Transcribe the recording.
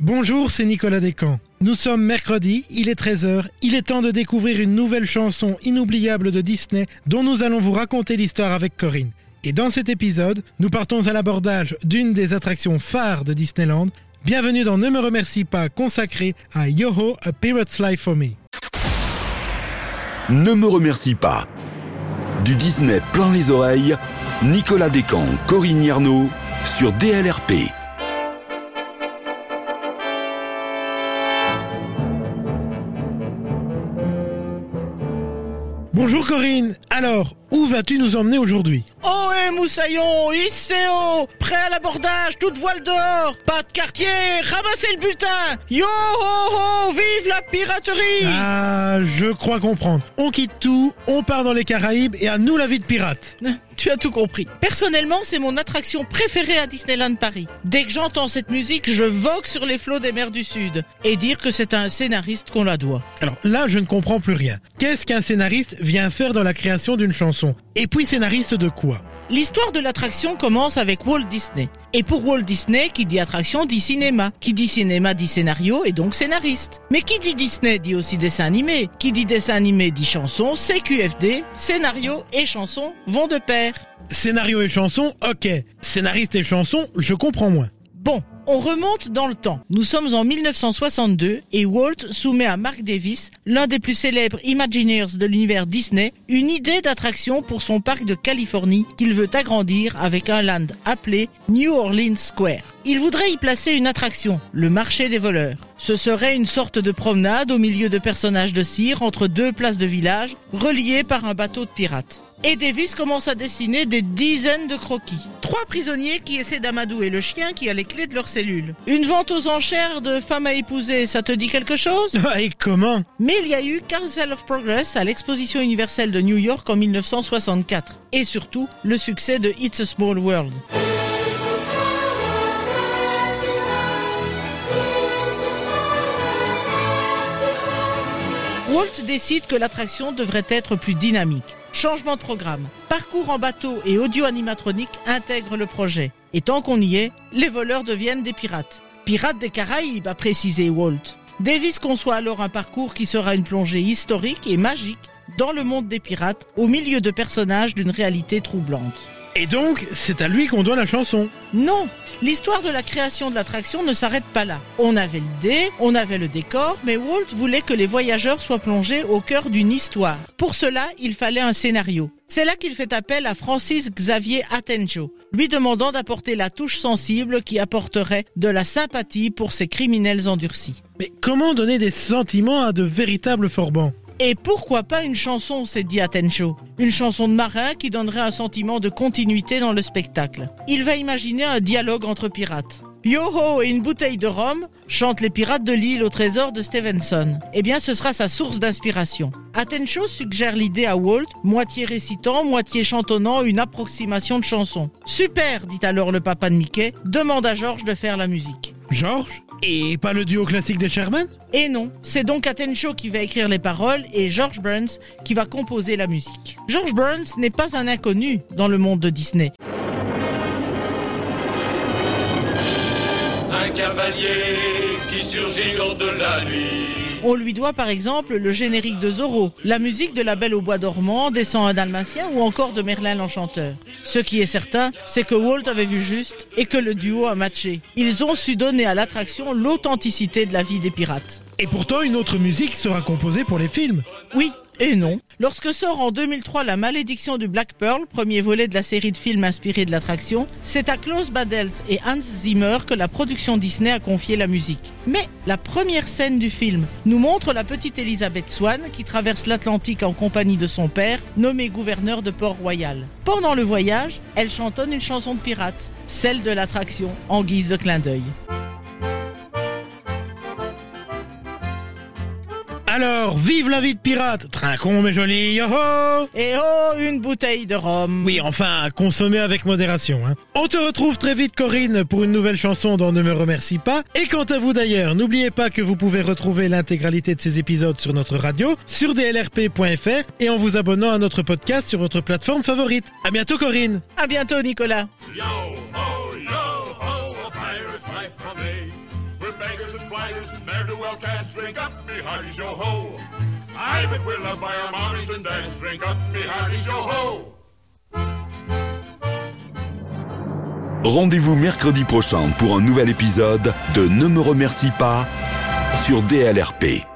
Bonjour, c'est Nicolas Descamps. Nous sommes mercredi, il est 13h, il est temps de découvrir une nouvelle chanson inoubliable de Disney dont nous allons vous raconter l'histoire avec Corinne. Et dans cet épisode, nous partons à l'abordage d'une des attractions phares de Disneyland. Bienvenue dans Ne me remercie pas, consacré à Yoho, A Pirate's Life for Me. Ne me remercie pas. Du Disney plein les oreilles, Nicolas Descamps, Corinne Yarnaud sur DLRP. Bonjour Corinne, alors où vas-tu nous emmener aujourd'hui? Ohé moussaillon, Isséo, prêt à l'abordage, toute voile dehors, pas de quartier, ramassez le butin. Yo ho ho, vive la piraterie. Ah, je crois comprendre. On quitte tout, on part dans les Caraïbes et à nous la vie de pirate. Tu as tout compris. Personnellement, c'est mon attraction préférée à Disneyland Paris. Dès que j'entends cette musique, je vogue sur les flots des mers du Sud. Et dire que c'est à un scénariste qu'on la doit. Alors là, je ne comprends plus rien. Qu'est-ce qu'un scénariste vient faire dans la création d'une chanson? Et puis scénariste de quoi? L'histoire de l'attraction commence avec Walt Disney. Et pour Walt Disney, qui dit attraction dit cinéma. Qui dit cinéma dit scénario et donc scénariste. Mais qui dit Disney dit aussi dessin animé. Qui dit dessin animé dit chanson, CQFD, scénario et chanson vont de pair. Scénario et chanson, ok. Scénariste et chanson, je comprends moins. Bon, on remonte dans le temps. Nous sommes en 1962 et Walt soumet à Mark Davis, l'un des plus célèbres Imagineers de l'univers Disney, une idée d'attraction pour son parc de Californie qu'il veut agrandir avec un land appelé New Orleans Square. Il voudrait y placer une attraction, le marché des voleurs. Ce serait une sorte de promenade au milieu de personnages de cire entre deux places de village reliées par un bateau de pirates. Et Davis commence à dessiner des dizaines de croquis. Trois prisonniers qui essaient d'amadouer le chien qui a les clés de leur cellule. Une vente aux enchères de femmes à épouser, ça te dit quelque chose? Et comment? Mais il y a eu Carousel of Progress à l'exposition universelle de New York en 1964. Et surtout, le succès de It's a Small World. Walt décide que l'attraction devrait être plus dynamique. Changement de programme. Parcours en bateau et audio animatronique intègrent le projet. Et tant qu'on y est, les voleurs deviennent des pirates. Pirates des Caraïbes, a précisé Walt. Davis conçoit alors un parcours qui sera une plongée historique et magique dans le monde des pirates, au milieu de personnages d'une réalité troublante. Et donc, c'est à lui qu'on doit la chanson. Non, l'histoire de la création de l'attraction ne s'arrête pas là. On avait l'idée, on avait le décor, mais Walt voulait que les voyageurs soient plongés au cœur d'une histoire. Pour cela, il fallait un scénario. C'est là qu'il fait appel à Francis Xavier Atencio, lui demandant d'apporter la touche sensible qui apporterait de la sympathie pour ces criminels endurcis. Mais comment donner des sentiments à de véritables forbans? Et pourquoi pas une chanson, s'est dit Atencho. Une chanson de marin qui donnerait un sentiment de continuité dans le spectacle. Il va imaginer un dialogue entre pirates. Yo-ho et une bouteille de rhum chantent les pirates de l'île au trésor de Stevenson. Eh bien, ce sera sa source d'inspiration. Atencho suggère l'idée à Walt, moitié récitant, moitié chantonnant une approximation de chanson. Super, dit alors le papa de Mickey, demande à George de faire la musique. George Et pas le duo classique des Sherman Et non, c'est donc Atencho qui va écrire les paroles et George Burns qui va composer la musique. George Burns n'est pas un inconnu dans le monde de Disney. Un cavalier qui surgit hors de la nuit. On lui doit par exemple le générique de Zorro, la musique de La Belle au Bois dormant, des 101 Dalmatiens ou encore de Merlin l'Enchanteur. Ce qui est certain, c'est que Walt avait vu juste et que le duo a matché. Ils ont su donner à l'attraction l'authenticité de la vie des pirates. Et pourtant, une autre musique sera composée pour les films. Oui et non. Lorsque sort en 2003 La Malédiction du Black Pearl, premier volet de la série de films inspirés de l'attraction, c'est à Klaus Badelt et Hans Zimmer que la production Disney a confié la musique. Mais la première scène du film nous montre la petite Elizabeth Swan qui traverse l'Atlantique en compagnie de son père, nommé gouverneur de Port-Royal. Pendant le voyage, elle chantonne une chanson de pirate, celle de l'attraction, en guise de clin d'œil. Alors, vive la vie de pirate Trinquons mes jolis yo-ho Et oh, une bouteille de rhum Oui, enfin, à consommer avec modération. Hein. On te retrouve très vite, Corinne, pour une nouvelle chanson dont Ne me remercie pas. Et quant à vous d'ailleurs, n'oubliez pas que vous pouvez retrouver l'intégralité de ces épisodes sur notre radio, sur dlrp.fr et en vous abonnant à notre podcast sur votre plateforme favorite. À bientôt, Corinne À bientôt, Nicolas Yo Rendez-vous mercredi prochain pour un nouvel épisode de Ne me remercie pas sur DLRP.